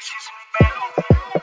X o pé.